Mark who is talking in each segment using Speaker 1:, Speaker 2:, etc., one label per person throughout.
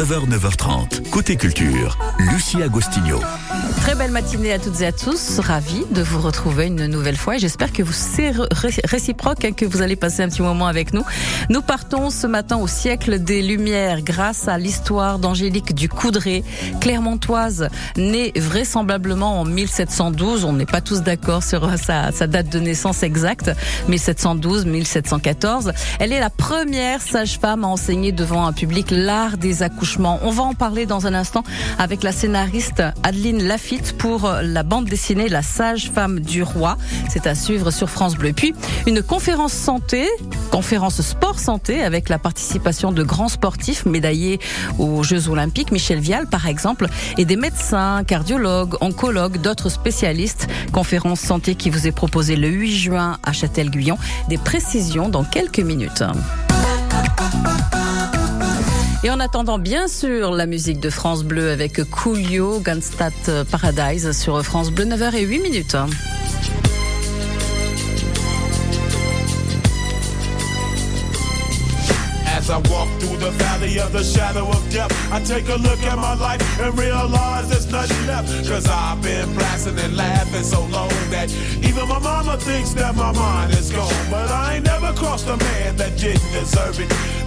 Speaker 1: 9h, 9h30. Côté culture, Lucie Agostinho.
Speaker 2: Très belle matinée à toutes et à tous. Ravi de vous retrouver une nouvelle fois et j'espère que vous c'est réciproque, hein, que vous allez passer un petit moment avec nous. Nous partons ce matin au siècle des Lumières grâce à l'histoire d'Angélique du Coudray, clermontoise, née vraisemblablement en 1712. On n'est pas tous d'accord sur sa, sa date de naissance exacte, 1712-1714. Elle est la première sage-femme à enseigner devant un public l'art des accouchements. On va en parler dans un instant avec la scénariste Adeline Lafitte pour la bande dessinée La sage-femme du roi. C'est à suivre sur France Bleu. Puis une conférence santé, conférence sport santé avec la participation de grands sportifs médaillés aux Jeux Olympiques, Michel Vial par exemple, et des médecins, cardiologues, oncologues, d'autres spécialistes. Conférence santé qui vous est proposée le 8 juin à Châtel-Guyon. Des précisions dans quelques minutes. Et en attendant, bien sûr, la musique de France Bleu avec Coolio, Gunstadt Paradise sur France Bleu, 9h et 8 minutes.
Speaker 3: I walk through the valley of the shadow of death, I take a look at my life and realize there's nothing left. Cause I've been blasting and laughing so long that even my mama thinks that my mind is gone. But I ain't never crossed a man that didn't deserve it.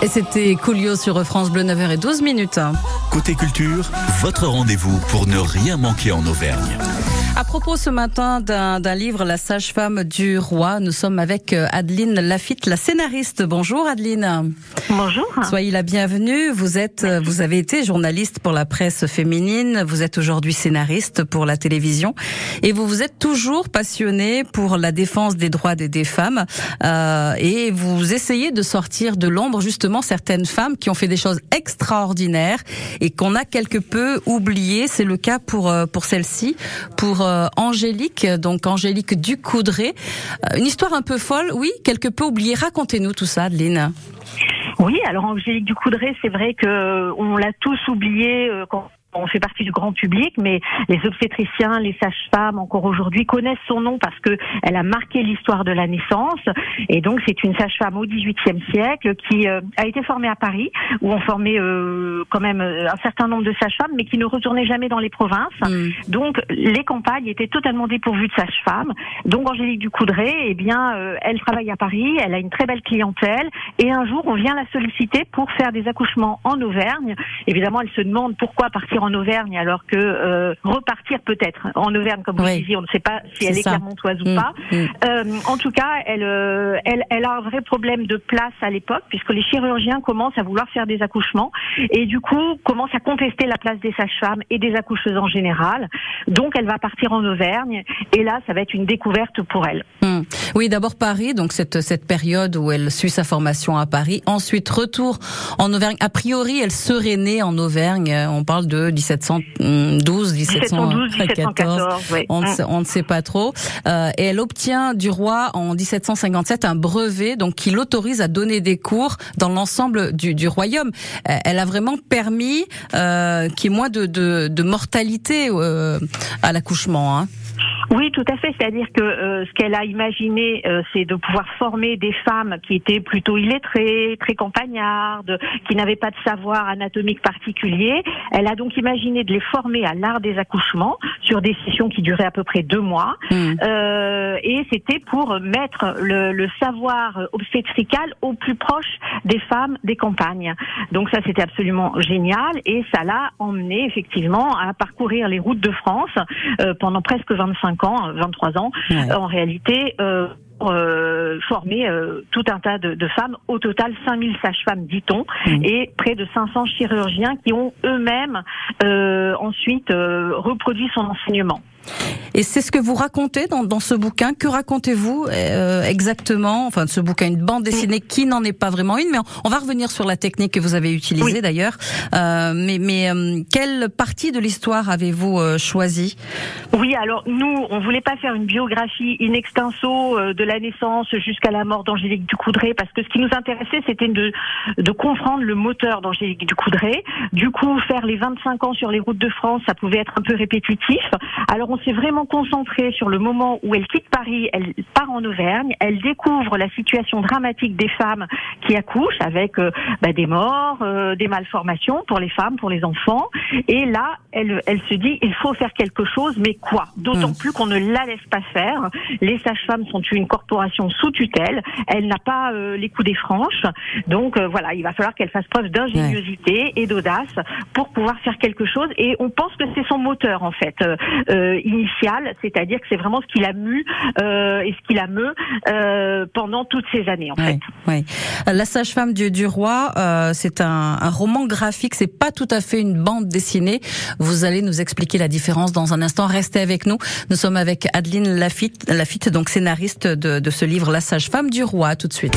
Speaker 2: Et c'était Coolio sur France Bleu 9h et 12 minutes.
Speaker 1: Côté culture, votre rendez-vous pour ne rien manquer en Auvergne.
Speaker 2: À propos ce matin d'un livre, La sage-femme du roi, nous sommes avec euh, Adeline Lafitte, la scénariste. Bonjour Adeline.
Speaker 4: Bonjour.
Speaker 2: Soyez la bienvenue. Vous êtes, euh, vous avez été journaliste pour la presse féminine. Vous êtes aujourd'hui scénariste pour la télévision et vous vous êtes toujours passionnée pour la défense des droits des, femmes euh, et vous essayez de sortir de l'ombre justement certaines femmes qui ont fait des choses extraordinaires et qu'on a quelque peu oubliées. C'est le cas pour pour celle-ci, pour euh, Angélique, donc Angélique Ducoudré. Euh, une histoire un peu folle, oui, quelque peu oubliée. Racontez-nous tout ça, Adeline.
Speaker 4: Oui, alors Angélique Ducoudré, c'est vrai que on l'a tous oublié euh, quand on fait partie du grand public, mais les obstétriciens, les sages-femmes, encore aujourd'hui, connaissent son nom parce que elle a marqué l'histoire de la naissance. Et donc, c'est une sage-femme au XVIIIe siècle qui euh, a été formée à Paris, où on formait euh, quand même euh, un certain nombre de sages-femmes, mais qui ne retournaient jamais dans les provinces. Mm. Donc, les campagnes étaient totalement dépourvues de sages-femmes. Donc, Angélique Ducoudray, eh bien, elle travaille à Paris, elle a une très belle clientèle, et un jour, on vient la solliciter pour faire des accouchements en Auvergne. Évidemment, elle se demande pourquoi partir en en Auvergne alors que euh, repartir peut-être en Auvergne comme vous disiez on ne sait pas si elle est clermontoise ou mm, pas. Mm. Euh, en tout cas elle, euh, elle elle a un vrai problème de place à l'époque puisque les chirurgiens commencent à vouloir faire des accouchements et du coup commencent à contester la place des sages-femmes et des accoucheuses en général. Donc elle va partir en Auvergne et là ça va être une découverte pour elle.
Speaker 2: Mm. oui d'abord Paris donc cette cette période où elle suit sa formation à Paris. Ensuite retour en Auvergne. A priori elle serait née en Auvergne. On parle de 1712, 1714, on, ne sait pas trop. Euh, et elle obtient du roi en 1757 un brevet donc qui l'autorise à donner des cours dans l'ensemble du, du, royaume. Euh, elle a vraiment permis euh, qu'il y ait moins de, de, de mortalité euh, à l'accouchement. Hein.
Speaker 4: Oui, tout à fait. C'est-à-dire que euh, ce qu'elle a imaginé, euh, c'est de pouvoir former des femmes qui étaient plutôt illettrées, très campagnardes, qui n'avaient pas de savoir anatomique particulier. Elle a donc imaginé de les former à l'art des accouchements sur des sessions qui duraient à peu près deux mois. Mmh. Euh, et c'était pour mettre le, le, savoir obstétrical au plus proche des femmes des campagnes. Donc ça, c'était absolument génial. Et ça l'a emmené effectivement à parcourir les routes de France pendant presque 25 ans, 23 ans, en réalité. Euh, euh, former euh, tout un tas de, femmes, au total 5000 sages-femmes dit-on, mmh. et près de 500 chirurgiens qui ont eux-mêmes ensuite reproduit son enseignement.
Speaker 2: Et c'est ce que vous racontez dans, dans ce bouquin. Que racontez-vous euh, exactement? Enfin, ce bouquin, une bande dessinée qui n'en est pas vraiment une, mais on, va revenir sur la technique que vous avez utilisée d'ailleurs. Euh, mais mais euh, quelle partie de l'histoire avez-vous euh, choisi
Speaker 4: Oui, alors nous, on voulait pas faire une biographie in extenso de la naissance jusqu'à la mort d'Angélique Ducoudray, parce que ce qui nous intéressait, c'était de, de comprendre le moteur d'Angélique Ducoudray. Du coup, faire les 25 ans sur les routes de France, ça pouvait être un peu répétitif. Alors on s'est vraiment concentré sur le moment où elle quitte Paris, elle part en Auvergne, elle découvre la situation dramatique des femmes qui accouchent avec euh, bah, des morts, euh, des malformations pour les femmes, pour les enfants. Et là, elle, elle se dit, il faut faire quelque chose, mais quoi? D'autant hmm. plus qu'on ne la laisse pas faire. Les sages-femmes sont une corporation sous tutelle. Elle n'a pas euh, les coups des franches. Donc voilà, il va falloir qu'elle fasse preuve d'ingéniosité et d'audace pour pouvoir faire quelque chose. Et on pense que c'est son moteur en fait initial, c'est-à-dire que c'est vraiment ce qui l'a mu euh, et ce qui la meut euh, pendant toutes ces années en fait.
Speaker 2: Oui. La sage-femme du, du roi, euh, c'est un, un, roman graphique, c'est pas tout à fait une bande dessinée. Vous allez nous expliquer la différence dans un instant. Restez avec nous. Nous sommes avec Adeline Lafitte, Lafitte donc scénariste de, de ce livre La sage-femme du roi. Tout de suite.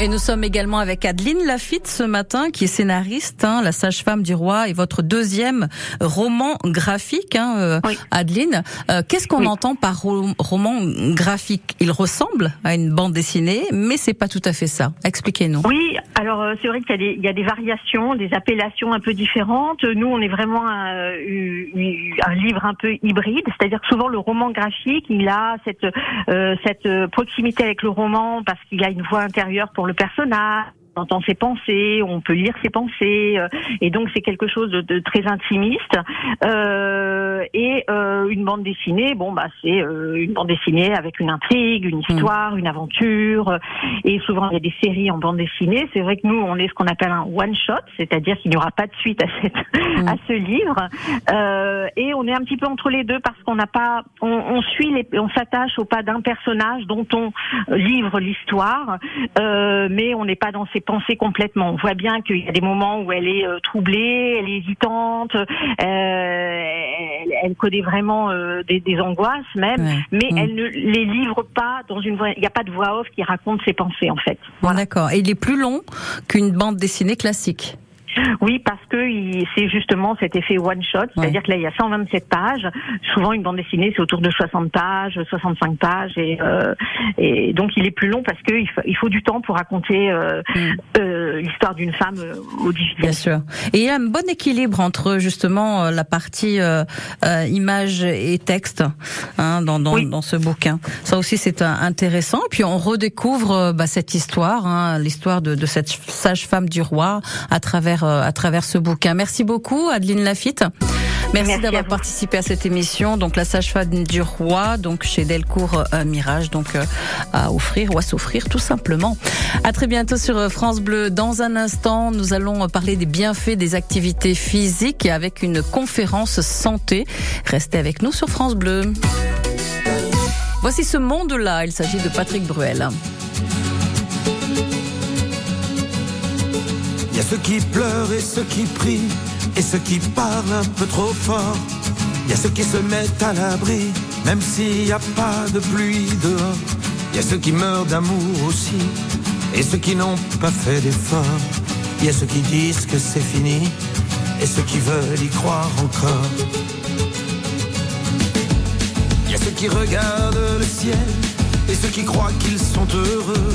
Speaker 2: Et nous sommes également avec Adeline Lafitte ce matin, qui est scénariste, hein, la sage-femme du roi, et votre deuxième roman graphique, hein, euh, Adeline. Euh, qu'est-ce qu'on entend par roman graphique? Il ressemble à une bande dessinée, mais c'est pas tout à fait ça. Expliquez-nous.
Speaker 4: Oui, alors euh, c'est vrai qu'il y, y, a des variations, des appellations un peu différentes. Nous, on est vraiment un, un livre un peu hybride, c'est-à-dire que souvent le roman graphique, il a cette, cette proximité avec le roman parce qu'il a une voix intérieure pour le personnage on entend ses pensées, on peut lire ses pensées, euh, et donc c'est quelque chose de, très intimiste. Euh, et euh, une bande dessinée, bon bah c'est une bande dessinée avec une intrigue, une histoire, une aventure, et souvent il y a des séries en bande dessinée. C'est vrai que nous on est ce qu'on appelle un one shot, c'est-à-dire qu'il n'y aura pas de suite à cette à ce livre, et on est un petit peu entre les deux parce qu'on n'a pas, on, on, suit les, on s'attache au pas d'un personnage dont on livre l'histoire, mais on n'est pas dans ses complètement. On voit bien qu'il y a des moments où elle est euh, troublée, elle est hésitante, euh, elle, elle, connaît vraiment euh, des, des, angoisses même, mais mm. elle ne les livre pas dans une voix. Il n'y a pas de voix off qui raconte ses pensées en fait.
Speaker 2: D'accord. Et il est plus long qu'une bande dessinée classique.
Speaker 4: Oui, parce que c'est justement cet effet one shot, c'est-à-dire que là il y a 127 pages. Souvent une bande dessinée c'est autour de 60 pages, 65 pages, et, euh, et donc il est plus long parce que il faut, du temps pour raconter euh, mm. euh, l'histoire d'une femme au XVIIIe.
Speaker 2: Bien sûr. Et il y a un bon équilibre entre justement la partie image et texte hein, dans, dans, dans, ce bouquin. Ça aussi c'est intéressant. Et puis on redécouvre bah, cette histoire, hein, l'histoire de, de cette sage-femme du roi à travers euh, à travers ce bouquin. Merci beaucoup, Adeline Lafitte. Merci, d'avoir participé à cette émission. Donc la sage-femme du roi, donc chez Delcourt euh, Mirage, donc euh, à offrir ou à s'offrir tout simplement. À très bientôt sur France Bleu. Dans un instant, nous allons parler des bienfaits des activités physiques et avec une conférence santé. Restez avec nous sur France Bleu. Voici ce monde-là. Il s'agit de Patrick Bruel.
Speaker 5: Il y a ceux qui pleurent et ceux qui prient, et ceux qui parlent un peu trop fort. Il y a ceux qui se mettent à l'abri, même s'il n'y a pas de pluie dehors. Il y a ceux qui meurent d'amour aussi, et ceux qui n'ont pas fait d'effort. Il y a ceux qui disent que c'est fini, et ceux qui veulent y croire encore. Il y a ceux qui regardent le ciel, et ceux qui croient qu'ils sont heureux.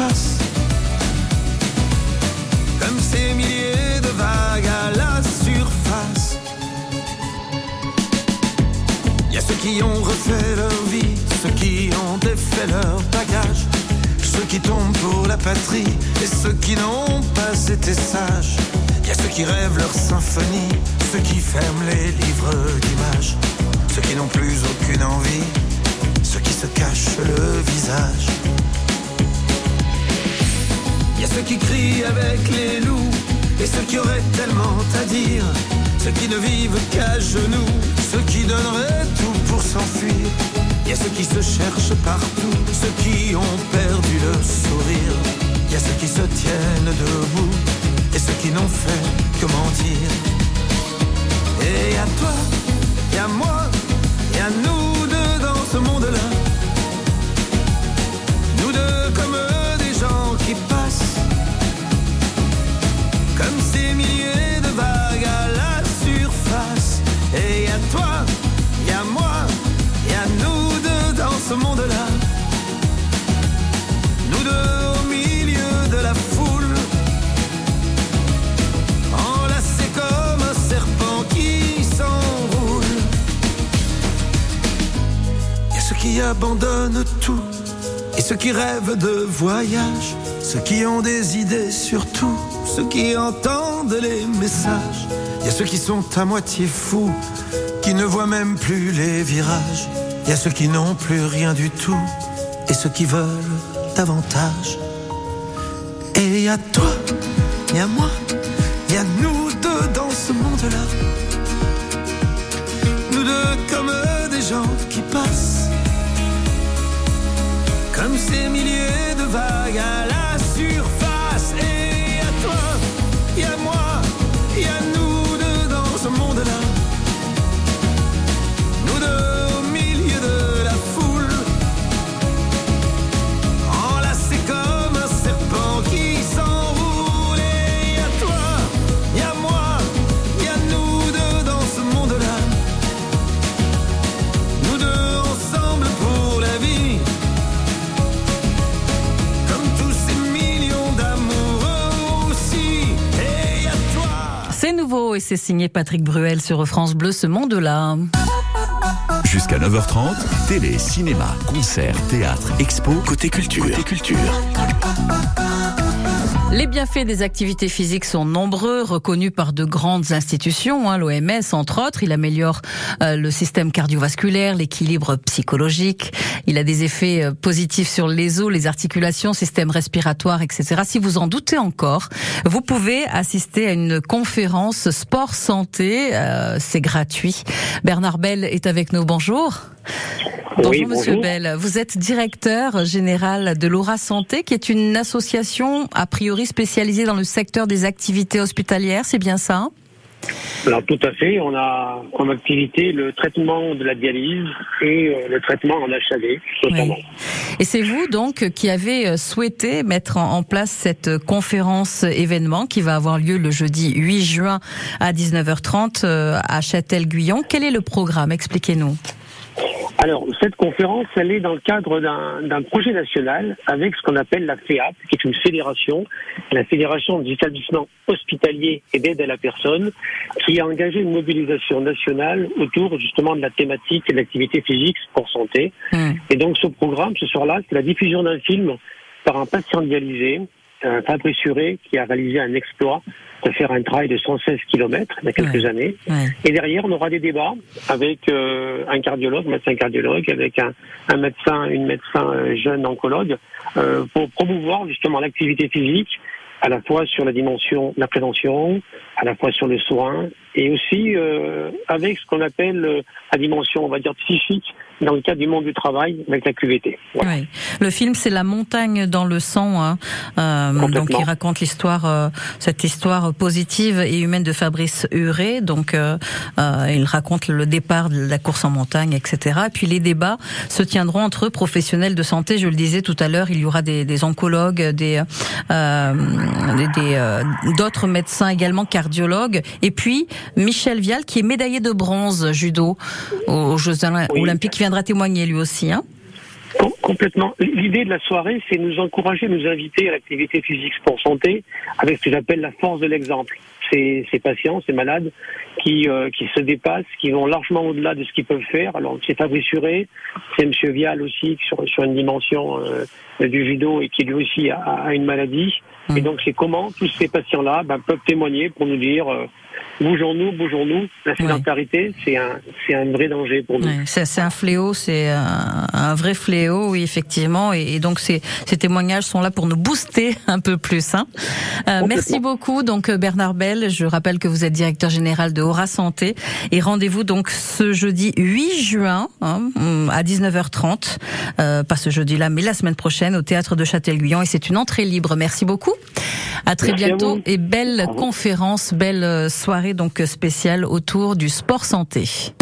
Speaker 5: qui ont refait leur vie, ceux qui ont défait leur bagage, ceux qui tombent pour la patrie et ceux qui n'ont pas été sages. Il y a ceux qui rêvent leur symphonie, ceux qui ferment les livres d'images, ceux qui n'ont plus aucune envie, ceux qui se cachent le visage. Il y a ceux qui crient avec les loups et ceux qui auraient tellement à dire ceux qui ne vivent qu'à genoux, ceux qui donneraient tout s'enfuir. Il y a ceux qui se cherchent partout, ceux qui ont perdu le sourire. Il y a ceux qui se tiennent debout et ceux qui n'ont fait que mentir. Et à toi, et à moi, et à nous deux dans ce monde-là. Nous deux comme des gens qui passent, comme ces milliers ce monde-là. Nous deux au milieu de la foule, enlacés comme un serpent qui s'enroule. Il y a ceux qui abandonnent tout et ceux qui rêvent de voyage, ceux qui ont des idées surtout, ceux qui entendent les messages. Il y a ceux qui sont à moitié fous, qui ne voient même plus les virages, il y a ceux qui n'ont plus rien du tout, et ceux qui veulent davantage. Et il y a toi, il y moi, il y nous deux dans ce monde-là. Nous deux comme des gens qui passent, comme ces milliers de vagues à la
Speaker 2: C'est signé Patrick Bruel sur France Bleu, ce monde-là.
Speaker 6: Jusqu'à 9h30, télé, cinéma, concert, théâtre, expo, côté culture. Côté culture.
Speaker 2: Les bienfaits des activités physiques sont nombreux, reconnus par de grandes institutions, hein, l'OMS entre autres. Il améliore euh, le système cardiovasculaire, l'équilibre psychologique. Il a des effets euh, positifs sur les os, les articulations, système respiratoire, etc. Si vous en doutez encore, vous pouvez assister à une conférence sport santé. euh, C'est gratuit. Bernard Bell est avec nous. Bonjour. Bonjour
Speaker 7: Oui,
Speaker 2: Monsieur
Speaker 7: bonjour.
Speaker 2: Bell. Vous êtes directeur général de l'Aura Santé, qui est une association a priori spécialisée dans le secteur des activités hospitalières. C'est bien ça?
Speaker 7: Alors tout à fait, on a comme activité le traitement de la dialyse et euh, le traitement en notamment.
Speaker 2: Oui. Et c'est vous donc qui avez euh, souhaité mettre en place cette conférence événement qui va avoir lieu le jeudi 8 juin à 19h30 euh, à Châtel-Guyon. Quel est le programme? Expliquez-nous.
Speaker 7: Alors cette conférence, elle est dans le cadre d'un projet national avec ce qu'on appelle la FEAP, qui est une fédération, la Fédération des établissements hospitaliers et d'aide à la personne, qui a engagé une mobilisation nationale autour justement de la thématique de l'activité physique pour santé.
Speaker 2: Hmm.
Speaker 7: Et donc ce programme, ce soir-là, c'est la diffusion d'un film par un patient dialysé, un Fabrice Suré, qui a réalisé un exploit de faire un travail de 116 km il y a quelques
Speaker 2: Ouais.
Speaker 7: années.
Speaker 2: Ouais.
Speaker 7: Et derrière, on aura des débats avec euh, un cardiologue, médecin cardiologue, avec un, un médecin, une médecin euh, jeune oncologue, euh, pour promouvoir justement l'activité physique, à la fois sur la dimension de la prévention, à la fois sur le soin, et aussi euh, avec ce qu'on appelle euh, la dimension, on va dire, psychique, dans le cadre du monde du travail, avec la QVT. Voilà.
Speaker 2: Oui. Le film, c'est La montagne dans le sang. Hein. Euh, donc, il raconte l'histoire, euh, cette histoire positive et humaine de Fabrice Huré. Donc, euh, euh, il raconte le départ de la course en montagne, etc. Et puis, les débats se tiendront entre professionnels de santé. Je le disais tout à l'heure, il y aura des, des oncologues, des euh, euh, d'autres médecins également cardiologues. Et puis, Michel Vial, qui est médaillé de bronze judo aux Jeux
Speaker 7: Oui.
Speaker 2: Olympiques, viendra témoigner lui aussi. Hein.
Speaker 7: Com- Complètement. L'idée de la soirée, c'est nous encourager, nous inviter à l'activité physique sport santé avec ce que j'appelle la force de l'exemple. Ces, ces patients, ces malades qui, euh, qui se dépassent, qui vont largement au-delà de ce qu'ils peuvent faire. Alors c'est Fabrice Suré, c'est M. Vial aussi sur, sur une dimension euh, du judo et qui lui aussi a, a une maladie.
Speaker 2: Mm.
Speaker 7: Et donc c'est comment tous ces patients-là ben, peuvent témoigner pour nous dire euh, bougeons-nous, bougeons-nous. La sédentarité, c'est un, c'est un vrai danger pour nous.
Speaker 2: Ouais, c'est c'est un fléau, c'est un, un vrai fléau, oui, effectivement. Et, et donc, ces, ces témoignages sont là pour nous booster un peu plus. Hein. Euh, merci beaucoup, donc euh, Bernard Bell. Je rappelle que vous êtes directeur général de Aura Santé. Et rendez-vous donc ce jeudi 8 juin hein, à 19h30. Euh, pas ce jeudi-là, mais la semaine prochaine au théâtre de Châtel-Guyon. Et c'est une entrée libre. Merci beaucoup. À très
Speaker 7: Merci
Speaker 2: bientôt et belle conférence, belle euh, soirée donc spéciale autour du sport santé.